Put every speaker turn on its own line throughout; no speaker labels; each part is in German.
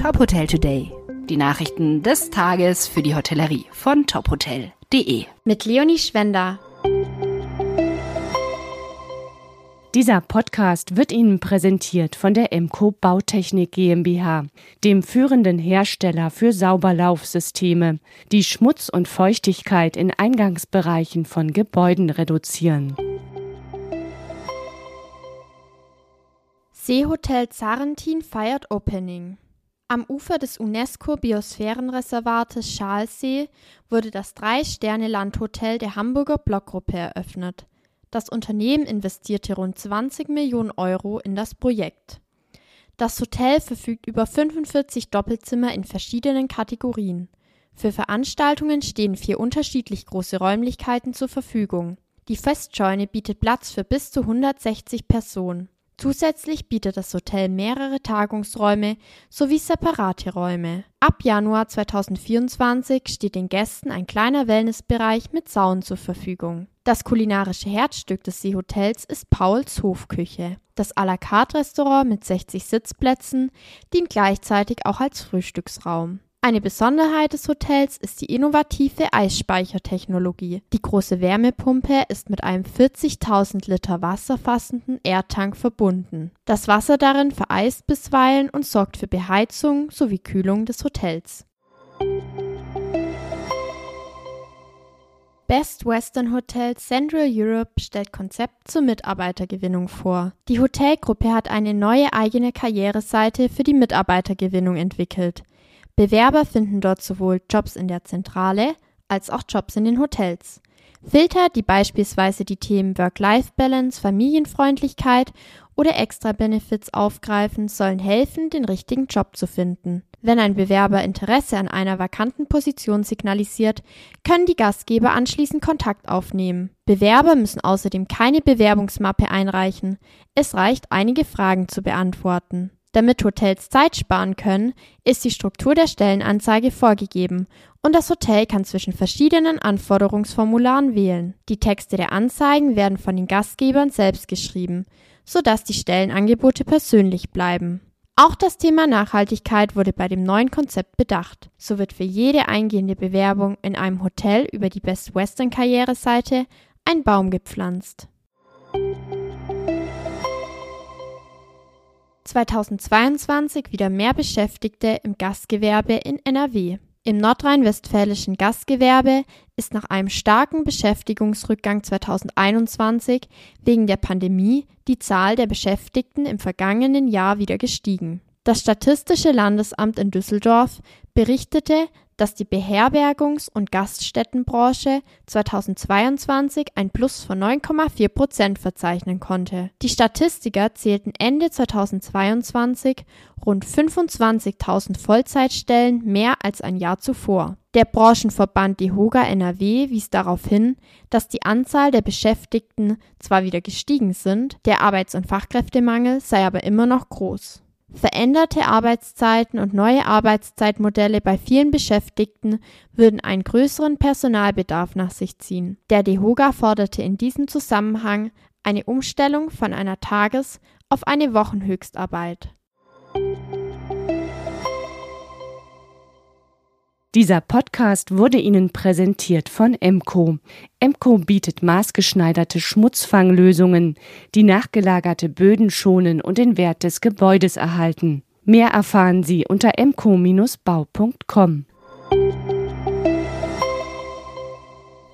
Top Hotel Today. Die Nachrichten des Tages für die Hotellerie von tophotel.de.
Mit Leonie Schwender.
Dieser Podcast wird Ihnen präsentiert von der Emco Bautechnik GmbH, dem führenden Hersteller für Sauberlaufsysteme, die Schmutz und Feuchtigkeit in Eingangsbereichen von Gebäuden reduzieren.
Seehotel Zarentin feiert Opening. Am Ufer des UNESCO-Biosphärenreservates Schalsee wurde das Drei-Sterne-Landhotel der Hamburger Blockgruppe eröffnet. Das Unternehmen investierte rund 20 Millionen Euro in das Projekt. Das Hotel verfügt über 45 Doppelzimmer in verschiedenen Kategorien. Für Veranstaltungen stehen vier unterschiedlich große Räumlichkeiten zur Verfügung. Die Festscheune bietet Platz für bis zu 160 Personen. Zusätzlich bietet das Hotel mehrere Tagungsräume sowie separate Räume. Ab Januar 2024 steht den Gästen ein kleiner Wellnessbereich mit Saun zur Verfügung. Das kulinarische Herzstück des Seehotels ist Pauls Hofküche. Das à la carte Restaurant mit 60 Sitzplätzen dient gleichzeitig auch als Frühstücksraum. Eine Besonderheit des Hotels ist die innovative Eisspeichertechnologie. Die große Wärmepumpe ist mit einem 40.000 Liter Wasser fassenden Erdtank verbunden. Das Wasser darin vereist bisweilen und sorgt für Beheizung sowie Kühlung des Hotels. Best Western Hotel Central Europe stellt Konzept zur Mitarbeitergewinnung vor. Die Hotelgruppe hat eine neue eigene Karriereseite für die Mitarbeitergewinnung entwickelt. Bewerber finden dort sowohl Jobs in der Zentrale als auch Jobs in den Hotels. Filter, die beispielsweise die Themen Work-Life-Balance, Familienfreundlichkeit oder Extra-Benefits aufgreifen, sollen helfen, den richtigen Job zu finden. Wenn ein Bewerber Interesse an einer vakanten Position signalisiert, können die Gastgeber anschließend Kontakt aufnehmen. Bewerber müssen außerdem keine Bewerbungsmappe einreichen. Es reicht, einige Fragen zu beantworten. Damit Hotels Zeit sparen können, ist die Struktur der Stellenanzeige vorgegeben und das Hotel kann zwischen verschiedenen Anforderungsformularen wählen. Die Texte der Anzeigen werden von den Gastgebern selbst geschrieben, sodass die Stellenangebote persönlich bleiben. Auch das Thema Nachhaltigkeit wurde bei dem neuen Konzept bedacht. So wird für jede eingehende Bewerbung in einem Hotel über die Best Western Karriereseite ein Baum gepflanzt. 2022 wieder mehr Beschäftigte im Gastgewerbe in NRW. Im nordrhein-westfälischen Gastgewerbe ist nach einem starken Beschäftigungsrückgang 2021 wegen der Pandemie die Zahl der Beschäftigten im vergangenen Jahr wieder gestiegen. Das Statistische Landesamt in Düsseldorf berichtete, dass die Beherbergungs- und Gaststättenbranche 2022 ein Plus von 9,4 Prozent verzeichnen konnte. Die Statistiker zählten Ende 2022 rund 25.000 Vollzeitstellen mehr als ein Jahr zuvor. Der Branchenverband DEHOGA NRW wies darauf hin, dass die Anzahl der Beschäftigten zwar wieder gestiegen sind, der Arbeits- und Fachkräftemangel sei aber immer noch groß. Veränderte Arbeitszeiten und neue Arbeitszeitmodelle bei vielen Beschäftigten würden einen größeren Personalbedarf nach sich ziehen. Der DEHOGA forderte in diesem Zusammenhang eine Umstellung von einer Tages- auf eine Wochenhöchstarbeit.
Dieser Podcast wurde Ihnen präsentiert von Emco. Emco bietet maßgeschneiderte Schmutzfanglösungen, die nachgelagerte Böden schonen und den Wert des Gebäudes erhalten. Mehr erfahren Sie unter emco-bau.com.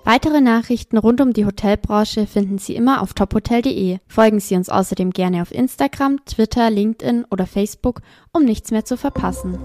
Weitere Nachrichten rund um die Hotelbranche finden Sie immer auf tophotel.de. Folgen Sie uns außerdem gerne auf Instagram, Twitter, LinkedIn oder Facebook, um nichts mehr zu verpassen.